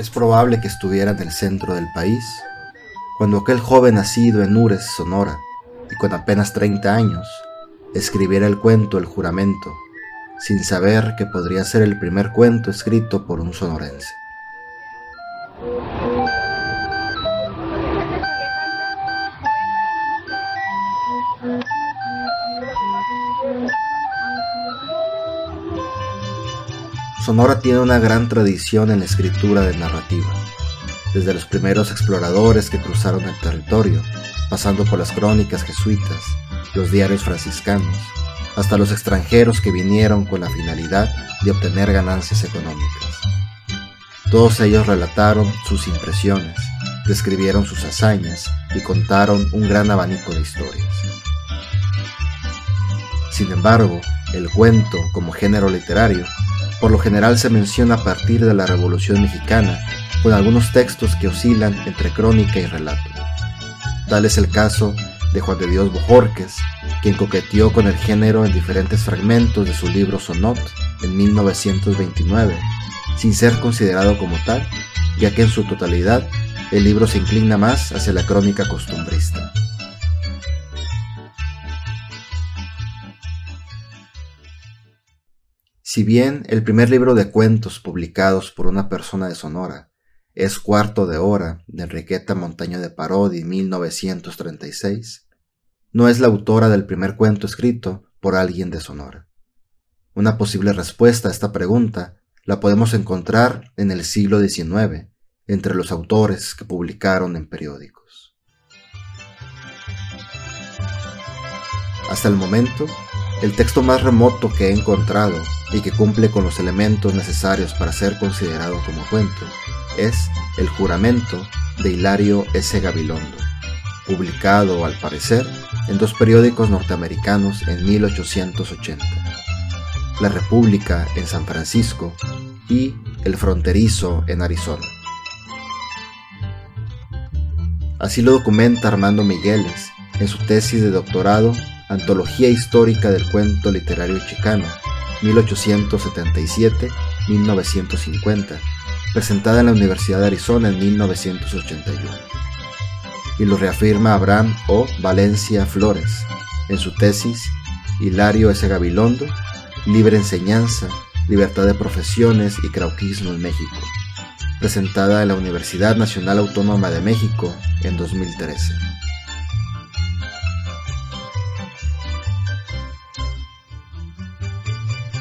Es probable que estuviera en el centro del país, cuando aquel joven nacido en Ures, Sonora, y con apenas 30 años, escribiera el cuento El juramento, sin saber que podría ser el primer cuento escrito por un sonorense. Sonora tiene una gran tradición en la escritura de narrativa, desde los primeros exploradores que cruzaron el territorio, pasando por las crónicas jesuitas, los diarios franciscanos, hasta los extranjeros que vinieron con la finalidad de obtener ganancias económicas. Todos ellos relataron sus impresiones, describieron sus hazañas y contaron un gran abanico de historias. Sin embargo, el cuento, como género literario, por lo general se menciona a partir de la Revolución Mexicana, con algunos textos que oscilan entre crónica y relato. Tal es el caso de Juan de Dios Bojorques, quien coqueteó con el género en diferentes fragmentos de su libro Sonot en 1929, sin ser considerado como tal, ya que en su totalidad el libro se inclina más hacia la crónica costumbrista. Si bien el primer libro de cuentos publicados por una persona de Sonora es Cuarto de Hora de Enriqueta Montaño de Parodi 1936, no es la autora del primer cuento escrito por alguien de Sonora. Una posible respuesta a esta pregunta la podemos encontrar en el siglo XIX entre los autores que publicaron en periódicos. Hasta el momento, el texto más remoto que he encontrado y que cumple con los elementos necesarios para ser considerado como cuento es El juramento de Hilario S. Gabilondo, publicado al parecer en dos periódicos norteamericanos en 1880, La República en San Francisco y El Fronterizo en Arizona. Así lo documenta Armando Migueles en su tesis de doctorado Antología Histórica del Cuento Literario Chicano, 1877-1950, presentada en la Universidad de Arizona en 1981. Y lo reafirma Abraham O. Valencia Flores en su tesis Hilario S. Gabilondo, Libre Enseñanza, Libertad de Profesiones y Crauquismo en México, presentada en la Universidad Nacional Autónoma de México en 2013.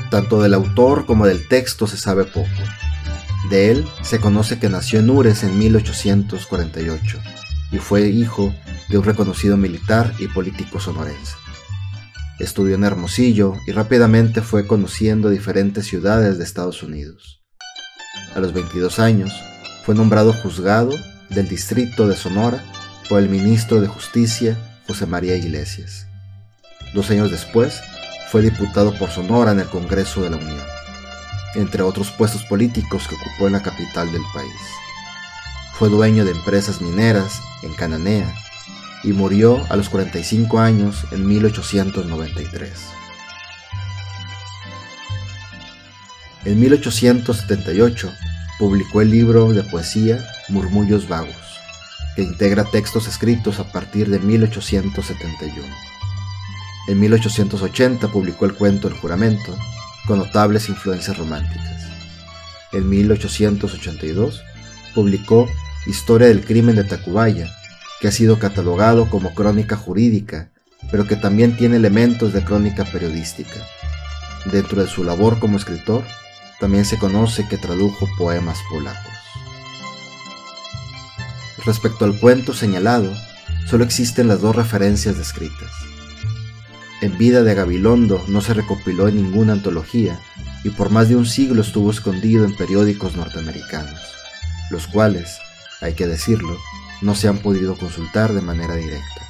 Tanto del autor como del texto se sabe poco. De él se conoce que nació en Ures en 1848 y fue hijo de un reconocido militar y político sonorense. Estudió en Hermosillo y rápidamente fue conociendo diferentes ciudades de Estados Unidos. A los 22 años fue nombrado juzgado del distrito de Sonora por el ministro de Justicia José María Iglesias. Dos años después fue diputado por Sonora en el Congreso de la Unión, entre otros puestos políticos que ocupó en la capital del país. Fue dueño de empresas mineras en Cananea y murió a los 45 años en 1893. En 1878 publicó el libro de poesía Murmullos Vagos, que integra textos escritos a partir de 1871. En 1880 publicó el cuento El juramento, con notables influencias románticas. En 1882 publicó Historia del crimen de Tacubaya, que ha sido catalogado como crónica jurídica, pero que también tiene elementos de crónica periodística. Dentro de su labor como escritor, también se conoce que tradujo poemas polacos. Respecto al cuento señalado, solo existen las dos referencias descritas. En vida de Gabilondo no se recopiló en ninguna antología y por más de un siglo estuvo escondido en periódicos norteamericanos, los cuales, hay que decirlo, no se han podido consultar de manera directa.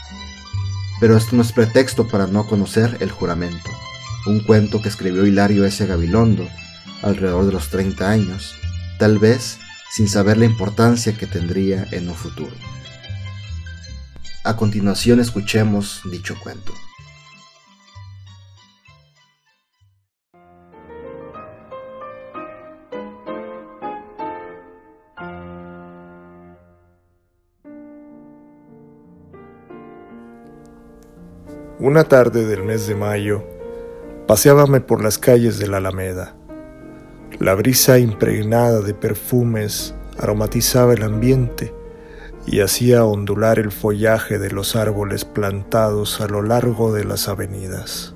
Pero esto no es pretexto para no conocer El juramento, un cuento que escribió Hilario S. Gabilondo alrededor de los 30 años, tal vez sin saber la importancia que tendría en un futuro. A continuación escuchemos dicho cuento. Una tarde del mes de mayo, paseábame por las calles de la Alameda. La brisa impregnada de perfumes aromatizaba el ambiente y hacía ondular el follaje de los árboles plantados a lo largo de las avenidas.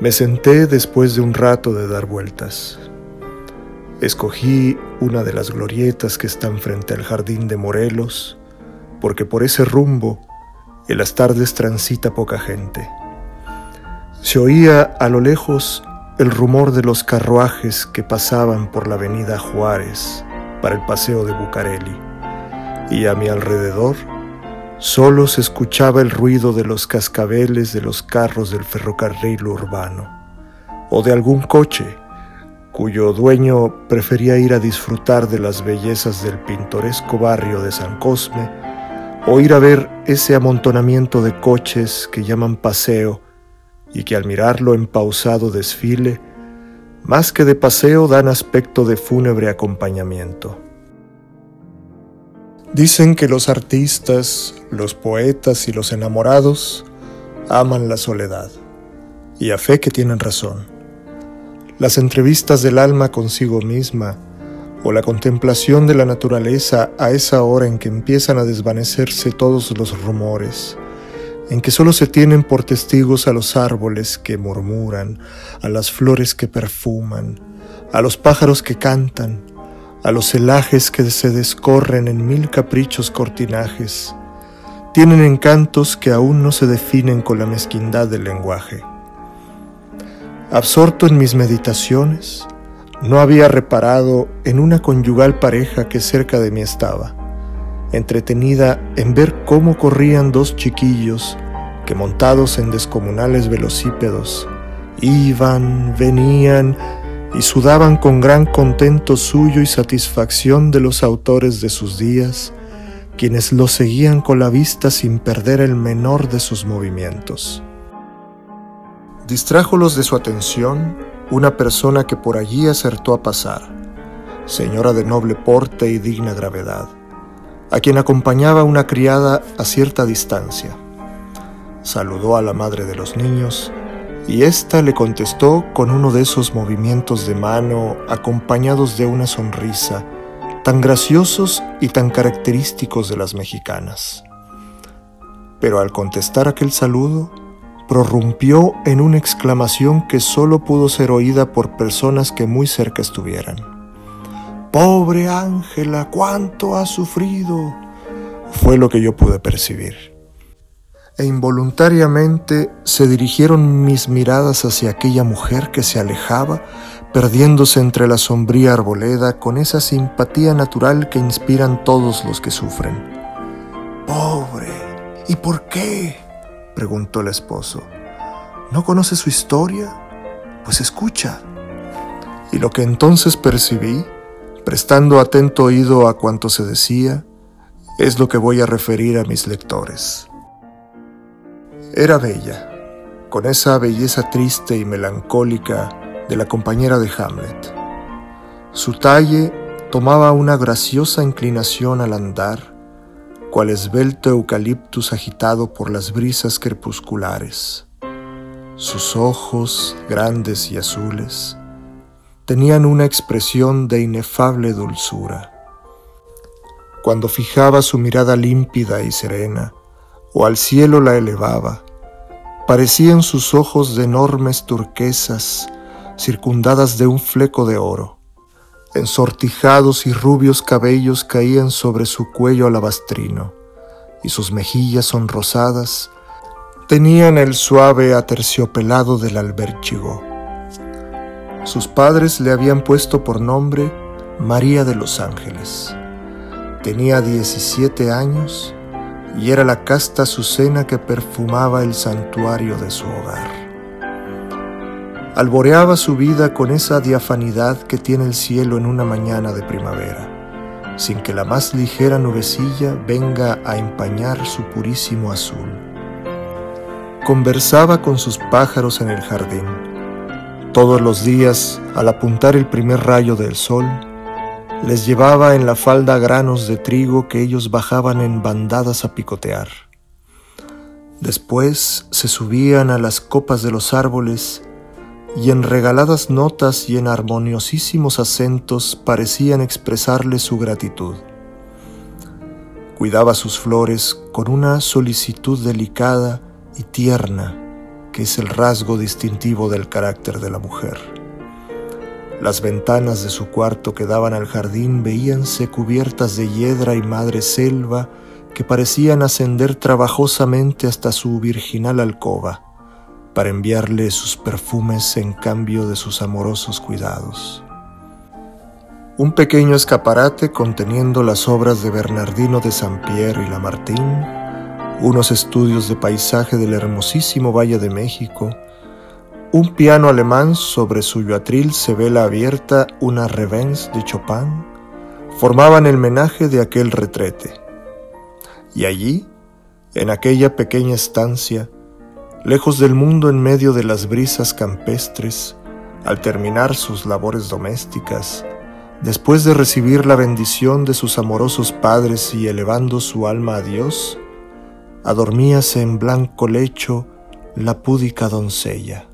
Me senté después de un rato de dar vueltas. Escogí una de las glorietas que están frente al jardín de Morelos, porque por ese rumbo en las tardes transita poca gente. Se oía a lo lejos el rumor de los carruajes que pasaban por la avenida Juárez para el paseo de Bucareli, y a mi alrededor solo se escuchaba el ruido de los cascabeles de los carros del ferrocarril urbano, o de algún coche cuyo dueño prefería ir a disfrutar de las bellezas del pintoresco barrio de San Cosme, o ir a ver ese amontonamiento de coches que llaman paseo y que al mirarlo en pausado desfile, más que de paseo dan aspecto de fúnebre acompañamiento. Dicen que los artistas, los poetas y los enamorados aman la soledad, y a fe que tienen razón. Las entrevistas del alma consigo misma o la contemplación de la naturaleza a esa hora en que empiezan a desvanecerse todos los rumores, en que solo se tienen por testigos a los árboles que murmuran, a las flores que perfuman, a los pájaros que cantan, a los celajes que se descorren en mil caprichos cortinajes, tienen encantos que aún no se definen con la mezquindad del lenguaje. Absorto en mis meditaciones, no había reparado en una conyugal pareja que cerca de mí estaba entretenida en ver cómo corrían dos chiquillos que montados en descomunales velocípedos iban, venían y sudaban con gran contento suyo y satisfacción de los autores de sus días, quienes lo seguían con la vista sin perder el menor de sus movimientos. Distrájolos de su atención una persona que por allí acertó a pasar, señora de noble porte y digna gravedad a quien acompañaba una criada a cierta distancia. Saludó a la madre de los niños y ésta le contestó con uno de esos movimientos de mano acompañados de una sonrisa, tan graciosos y tan característicos de las mexicanas. Pero al contestar aquel saludo, prorrumpió en una exclamación que solo pudo ser oída por personas que muy cerca estuvieran. Pobre Ángela, cuánto ha sufrido. Fue lo que yo pude percibir. E involuntariamente se dirigieron mis miradas hacia aquella mujer que se alejaba, perdiéndose entre la sombría arboleda con esa simpatía natural que inspiran todos los que sufren. Pobre, ¿y por qué? Preguntó el esposo. ¿No conoce su historia? Pues escucha. Y lo que entonces percibí Prestando atento oído a cuanto se decía, es lo que voy a referir a mis lectores. Era bella, con esa belleza triste y melancólica de la compañera de Hamlet. Su talle tomaba una graciosa inclinación al andar, cual esbelto eucaliptus agitado por las brisas crepusculares. Sus ojos, grandes y azules, tenían una expresión de inefable dulzura. Cuando fijaba su mirada límpida y serena, o al cielo la elevaba, parecían sus ojos de enormes turquesas circundadas de un fleco de oro. Ensortijados y rubios cabellos caían sobre su cuello alabastrino, y sus mejillas sonrosadas tenían el suave aterciopelado del albérchigo. Sus padres le habían puesto por nombre María de los Ángeles. Tenía 17 años y era la casta azucena que perfumaba el santuario de su hogar. Alboreaba su vida con esa diafanidad que tiene el cielo en una mañana de primavera, sin que la más ligera nubecilla venga a empañar su purísimo azul. Conversaba con sus pájaros en el jardín todos los días, al apuntar el primer rayo del sol, les llevaba en la falda granos de trigo que ellos bajaban en bandadas a picotear. Después se subían a las copas de los árboles y en regaladas notas y en armoniosísimos acentos parecían expresarle su gratitud. Cuidaba sus flores con una solicitud delicada y tierna que es el rasgo distintivo del carácter de la mujer. Las ventanas de su cuarto que daban al jardín veíanse cubiertas de hiedra y madre selva que parecían ascender trabajosamente hasta su virginal alcoba para enviarle sus perfumes en cambio de sus amorosos cuidados. Un pequeño escaparate conteniendo las obras de Bernardino de Saint-Pierre y Lamartine, unos estudios de paisaje del hermosísimo Valle de México, un piano alemán sobre suyo atril se vela abierta una Revens de Chopin, formaban el menaje de aquel retrete. Y allí, en aquella pequeña estancia, lejos del mundo en medio de las brisas campestres, al terminar sus labores domésticas, después de recibir la bendición de sus amorosos padres y elevando su alma a Dios, adormíase en blanco lecho la púdica doncella,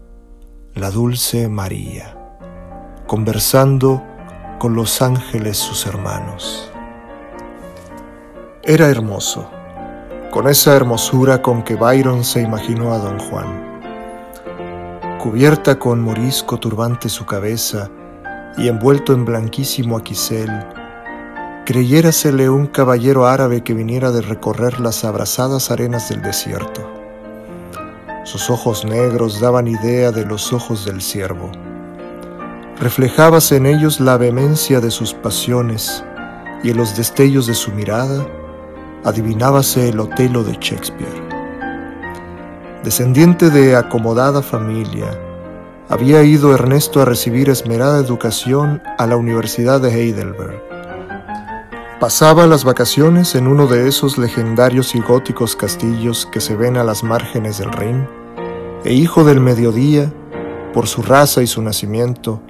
la dulce María, conversando con los ángeles sus hermanos. Era hermoso con esa hermosura con que Byron se imaginó a don Juan. Cubierta con morisco turbante su cabeza y envuelto en blanquísimo aquisel, creyérasele un caballero árabe que viniera de recorrer las abrasadas arenas del desierto. Sus ojos negros daban idea de los ojos del siervo. Reflejábase en ellos la vehemencia de sus pasiones y en los destellos de su mirada adivinábase el Otelo de Shakespeare. Descendiente de acomodada familia, había ido Ernesto a recibir esmerada educación a la Universidad de Heidelberg. Pasaba las vacaciones en uno de esos legendarios y góticos castillos que se ven a las márgenes del Rin, e hijo del mediodía, por su raza y su nacimiento,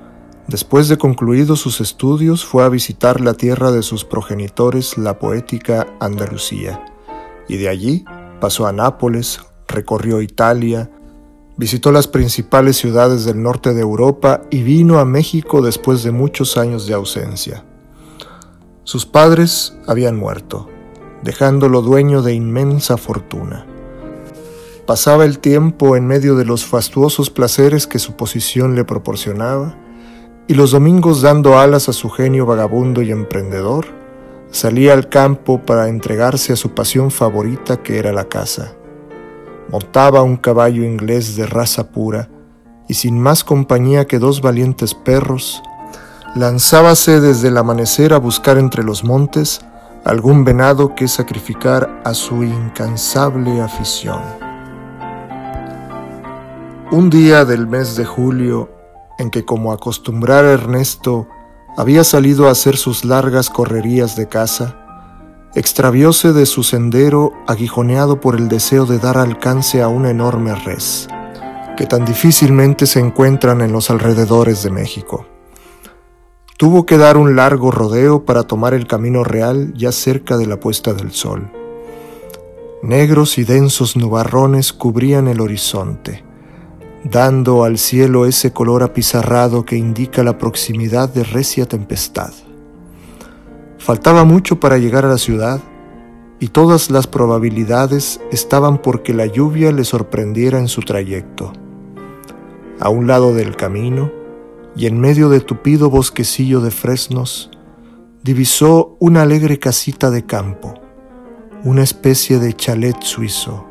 Después de concluidos sus estudios fue a visitar la tierra de sus progenitores, la poética Andalucía, y de allí pasó a Nápoles, recorrió Italia, visitó las principales ciudades del norte de Europa y vino a México después de muchos años de ausencia. Sus padres habían muerto, dejándolo dueño de inmensa fortuna. Pasaba el tiempo en medio de los fastuosos placeres que su posición le proporcionaba, y los domingos dando alas a su genio vagabundo y emprendedor, salía al campo para entregarse a su pasión favorita que era la caza. Montaba un caballo inglés de raza pura y sin más compañía que dos valientes perros, lanzábase desde el amanecer a buscar entre los montes algún venado que sacrificar a su incansable afición. Un día del mes de julio en que como acostumbrara Ernesto había salido a hacer sus largas correrías de caza, extravióse de su sendero aguijoneado por el deseo de dar alcance a una enorme res, que tan difícilmente se encuentran en los alrededores de México. Tuvo que dar un largo rodeo para tomar el camino real ya cerca de la puesta del sol. Negros y densos nubarrones cubrían el horizonte dando al cielo ese color apizarrado que indica la proximidad de recia tempestad. Faltaba mucho para llegar a la ciudad y todas las probabilidades estaban porque la lluvia le sorprendiera en su trayecto. A un lado del camino y en medio de tupido bosquecillo de fresnos, divisó una alegre casita de campo, una especie de chalet suizo,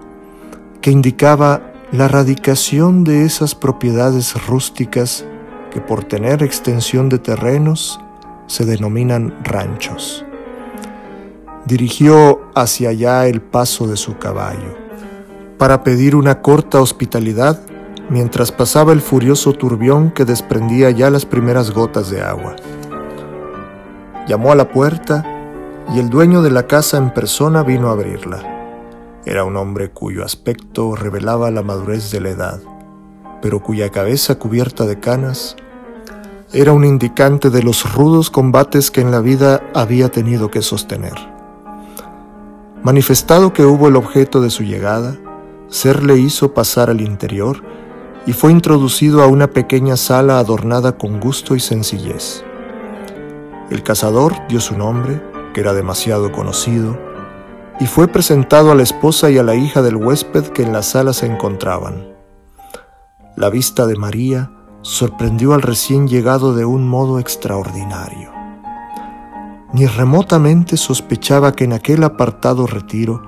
que indicaba la radicación de esas propiedades rústicas que por tener extensión de terrenos se denominan ranchos. Dirigió hacia allá el paso de su caballo para pedir una corta hospitalidad mientras pasaba el furioso turbión que desprendía ya las primeras gotas de agua. Llamó a la puerta y el dueño de la casa en persona vino a abrirla. Era un hombre cuyo aspecto revelaba la madurez de la edad, pero cuya cabeza cubierta de canas era un indicante de los rudos combates que en la vida había tenido que sostener. Manifestado que hubo el objeto de su llegada, Ser le hizo pasar al interior y fue introducido a una pequeña sala adornada con gusto y sencillez. El cazador dio su nombre, que era demasiado conocido, y fue presentado a la esposa y a la hija del huésped que en la sala se encontraban. La vista de María sorprendió al recién llegado de un modo extraordinario. Ni remotamente sospechaba que en aquel apartado retiro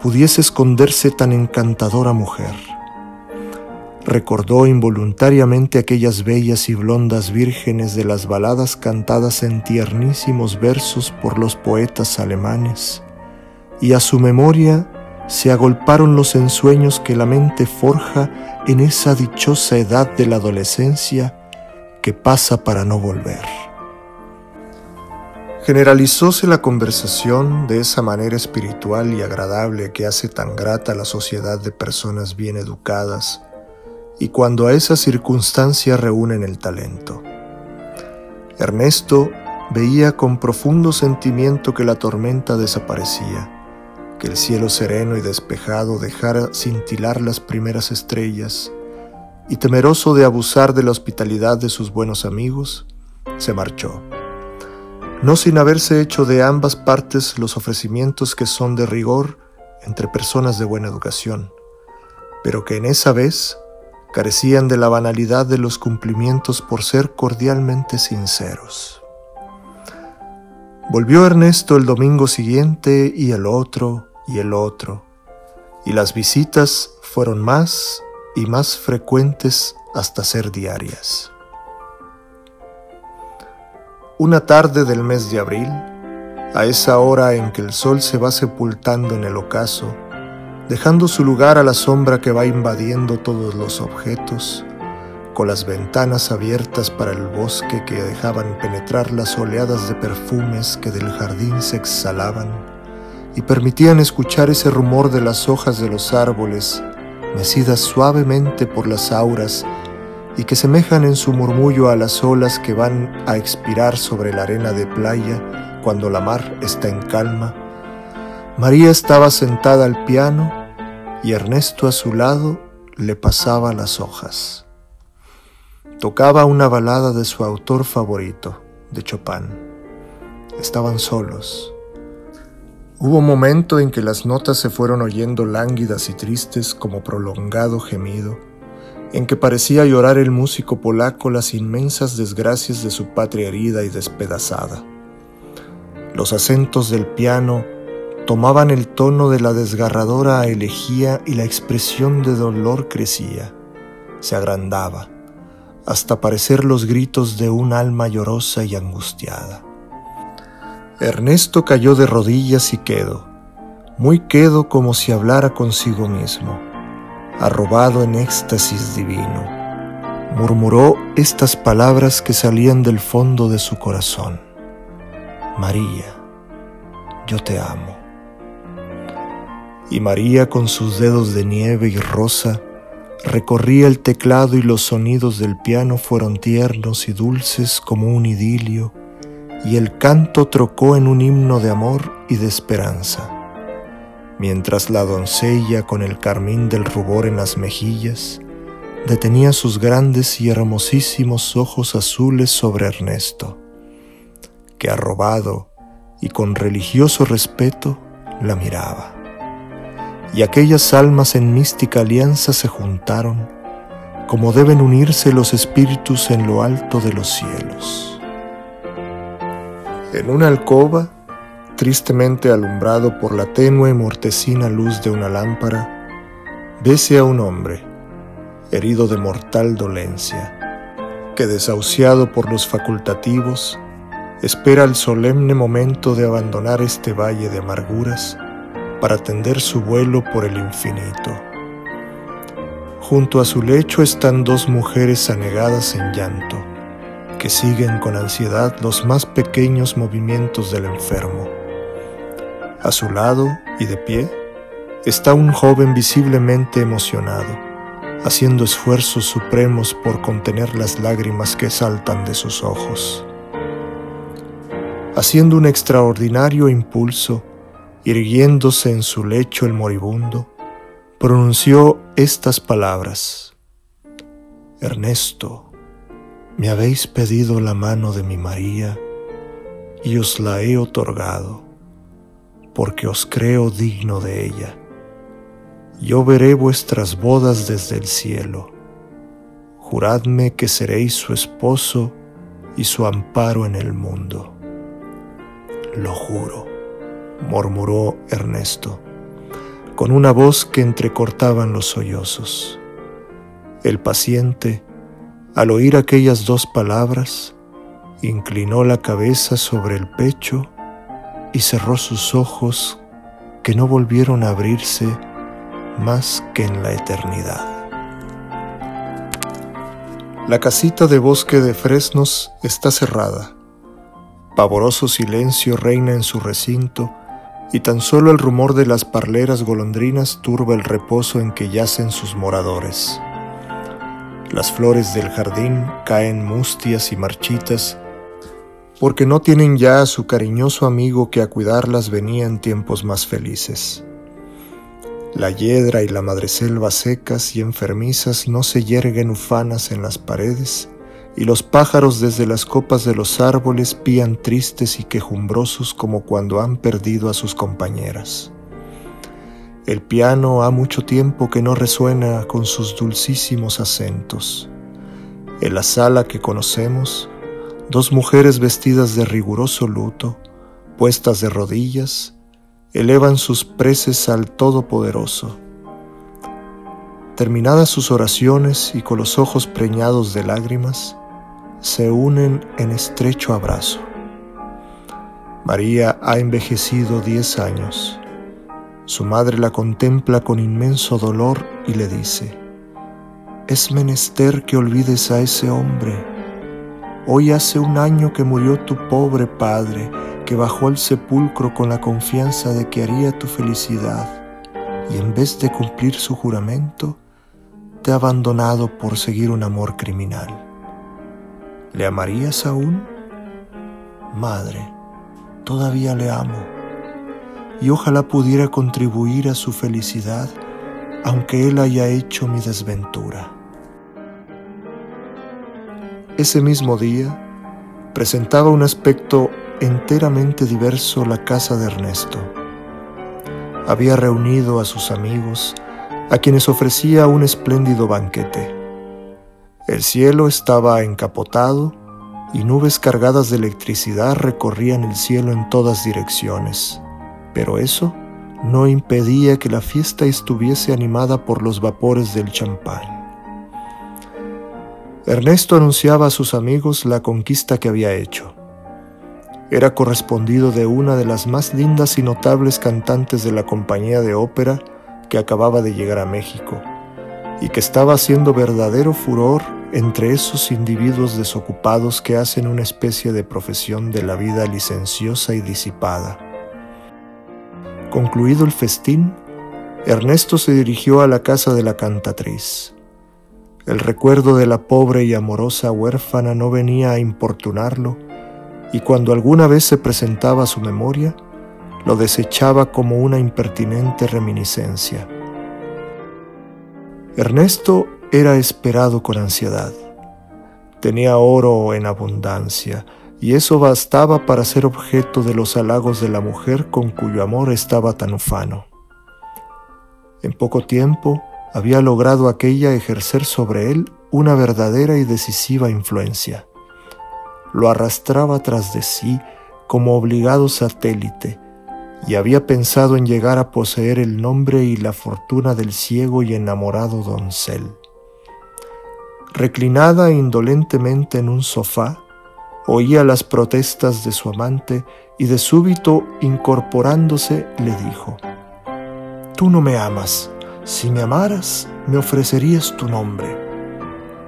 pudiese esconderse tan encantadora mujer. Recordó involuntariamente aquellas bellas y blondas vírgenes de las baladas cantadas en tiernísimos versos por los poetas alemanes, y a su memoria se agolparon los ensueños que la mente forja en esa dichosa edad de la adolescencia que pasa para no volver. Generalizóse la conversación de esa manera espiritual y agradable que hace tan grata la sociedad de personas bien educadas y cuando a esa circunstancia reúnen el talento. Ernesto veía con profundo sentimiento que la tormenta desaparecía que el cielo sereno y despejado dejara cintilar las primeras estrellas, y temeroso de abusar de la hospitalidad de sus buenos amigos, se marchó, no sin haberse hecho de ambas partes los ofrecimientos que son de rigor entre personas de buena educación, pero que en esa vez carecían de la banalidad de los cumplimientos por ser cordialmente sinceros. Volvió Ernesto el domingo siguiente y el otro, y el otro, y las visitas fueron más y más frecuentes hasta ser diarias. Una tarde del mes de abril, a esa hora en que el sol se va sepultando en el ocaso, dejando su lugar a la sombra que va invadiendo todos los objetos, con las ventanas abiertas para el bosque que dejaban penetrar las oleadas de perfumes que del jardín se exhalaban, y permitían escuchar ese rumor de las hojas de los árboles, mecidas suavemente por las auras y que semejan en su murmullo a las olas que van a expirar sobre la arena de playa cuando la mar está en calma, María estaba sentada al piano y Ernesto a su lado le pasaba las hojas. Tocaba una balada de su autor favorito, de Chopin. Estaban solos Hubo momento en que las notas se fueron oyendo lánguidas y tristes como prolongado gemido, en que parecía llorar el músico polaco las inmensas desgracias de su patria herida y despedazada. Los acentos del piano tomaban el tono de la desgarradora elegía y la expresión de dolor crecía, se agrandaba, hasta parecer los gritos de un alma llorosa y angustiada. Ernesto cayó de rodillas y quedó, muy quedo como si hablara consigo mismo, arrobado en éxtasis divino. Murmuró estas palabras que salían del fondo de su corazón. María, yo te amo. Y María con sus dedos de nieve y rosa recorría el teclado y los sonidos del piano fueron tiernos y dulces como un idilio y el canto trocó en un himno de amor y de esperanza, mientras la doncella con el carmín del rubor en las mejillas detenía sus grandes y hermosísimos ojos azules sobre Ernesto, que arrobado y con religioso respeto la miraba. Y aquellas almas en mística alianza se juntaron, como deben unirse los espíritus en lo alto de los cielos. En una alcoba, tristemente alumbrado por la tenue y mortecina luz de una lámpara, vese a un hombre, herido de mortal dolencia, que desahuciado por los facultativos, espera el solemne momento de abandonar este valle de amarguras para tender su vuelo por el infinito. Junto a su lecho están dos mujeres anegadas en llanto que siguen con ansiedad los más pequeños movimientos del enfermo. A su lado y de pie está un joven visiblemente emocionado, haciendo esfuerzos supremos por contener las lágrimas que saltan de sus ojos. Haciendo un extraordinario impulso, irguiéndose en su lecho el moribundo, pronunció estas palabras. Ernesto, me habéis pedido la mano de mi María y os la he otorgado, porque os creo digno de ella. Yo veré vuestras bodas desde el cielo. Juradme que seréis su esposo y su amparo en el mundo. Lo juro, murmuró Ernesto, con una voz que entrecortaban los sollozos. El paciente, al oír aquellas dos palabras, inclinó la cabeza sobre el pecho y cerró sus ojos que no volvieron a abrirse más que en la eternidad. La casita de bosque de fresnos está cerrada. Pavoroso silencio reina en su recinto y tan solo el rumor de las parleras golondrinas turba el reposo en que yacen sus moradores. Las flores del jardín caen mustias y marchitas porque no tienen ya a su cariñoso amigo que a cuidarlas venía en tiempos más felices. La hiedra y la madreselva secas y enfermizas no se yerguen ufanas en las paredes, y los pájaros desde las copas de los árboles pían tristes y quejumbrosos como cuando han perdido a sus compañeras. El piano ha mucho tiempo que no resuena con sus dulcísimos acentos. En la sala que conocemos, dos mujeres vestidas de riguroso luto, puestas de rodillas, elevan sus preces al Todopoderoso. Terminadas sus oraciones y con los ojos preñados de lágrimas, se unen en estrecho abrazo. María ha envejecido diez años. Su madre la contempla con inmenso dolor y le dice, es menester que olvides a ese hombre. Hoy hace un año que murió tu pobre padre que bajó al sepulcro con la confianza de que haría tu felicidad y en vez de cumplir su juramento, te ha abandonado por seguir un amor criminal. ¿Le amarías aún? Madre, todavía le amo y ojalá pudiera contribuir a su felicidad aunque él haya hecho mi desventura. Ese mismo día presentaba un aspecto enteramente diverso la casa de Ernesto. Había reunido a sus amigos, a quienes ofrecía un espléndido banquete. El cielo estaba encapotado y nubes cargadas de electricidad recorrían el cielo en todas direcciones, pero eso no impedía que la fiesta estuviese animada por los vapores del champán. Ernesto anunciaba a sus amigos la conquista que había hecho era correspondido de una de las más lindas y notables cantantes de la compañía de ópera que acababa de llegar a México y que estaba haciendo verdadero furor entre esos individuos desocupados que hacen una especie de profesión de la vida licenciosa y disipada. Concluido el festín, Ernesto se dirigió a la casa de la cantatriz. El recuerdo de la pobre y amorosa huérfana no venía a importunarlo, y cuando alguna vez se presentaba a su memoria, lo desechaba como una impertinente reminiscencia. Ernesto era esperado con ansiedad. Tenía oro en abundancia, y eso bastaba para ser objeto de los halagos de la mujer con cuyo amor estaba tan ufano. En poco tiempo había logrado aquella ejercer sobre él una verdadera y decisiva influencia lo arrastraba tras de sí como obligado satélite, y había pensado en llegar a poseer el nombre y la fortuna del ciego y enamorado doncel. Reclinada indolentemente en un sofá, oía las protestas de su amante y de súbito incorporándose le dijo, Tú no me amas, si me amaras me ofrecerías tu nombre,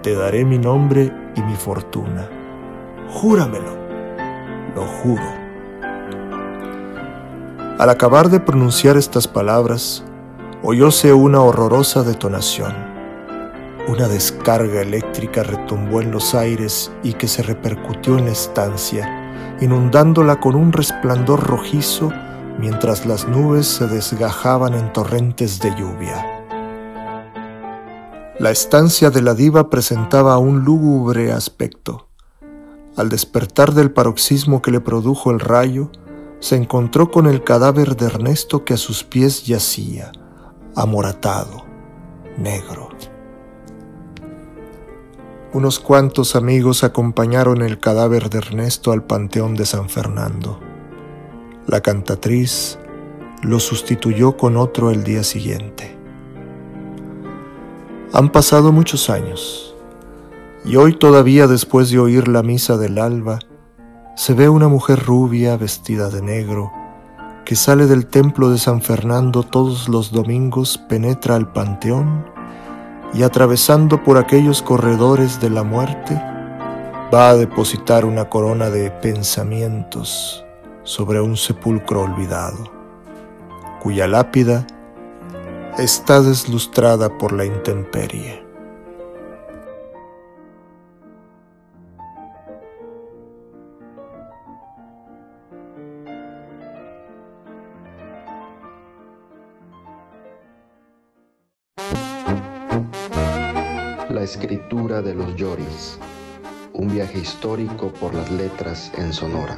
te daré mi nombre y mi fortuna Júramelo. Lo juro. Al acabar de pronunciar estas palabras, oyóse una horrorosa detonación. Una descarga eléctrica retumbó en los aires y que se repercutió en la estancia, inundándola con un resplandor rojizo mientras las nubes se desgajaban en torrentes de lluvia. La estancia de la diva presentaba un lúgubre aspecto. Al despertar del paroxismo que le produjo el rayo, se encontró con el cadáver de Ernesto que a sus pies yacía, amoratado, negro. Unos cuantos amigos acompañaron el cadáver de Ernesto al Panteón de San Fernando. La cantatriz lo sustituyó con otro el día siguiente. Han pasado muchos años y hoy todavía después de oír la misa del alba, se ve una mujer rubia vestida de negro que sale del templo de San Fernando todos los domingos, penetra al panteón y atravesando por aquellos corredores de la muerte, va a depositar una corona de pensamientos sobre un sepulcro olvidado, cuya lápida está deslustrada por la intemperie. escritura de los Lloris, un viaje histórico por las letras en Sonora.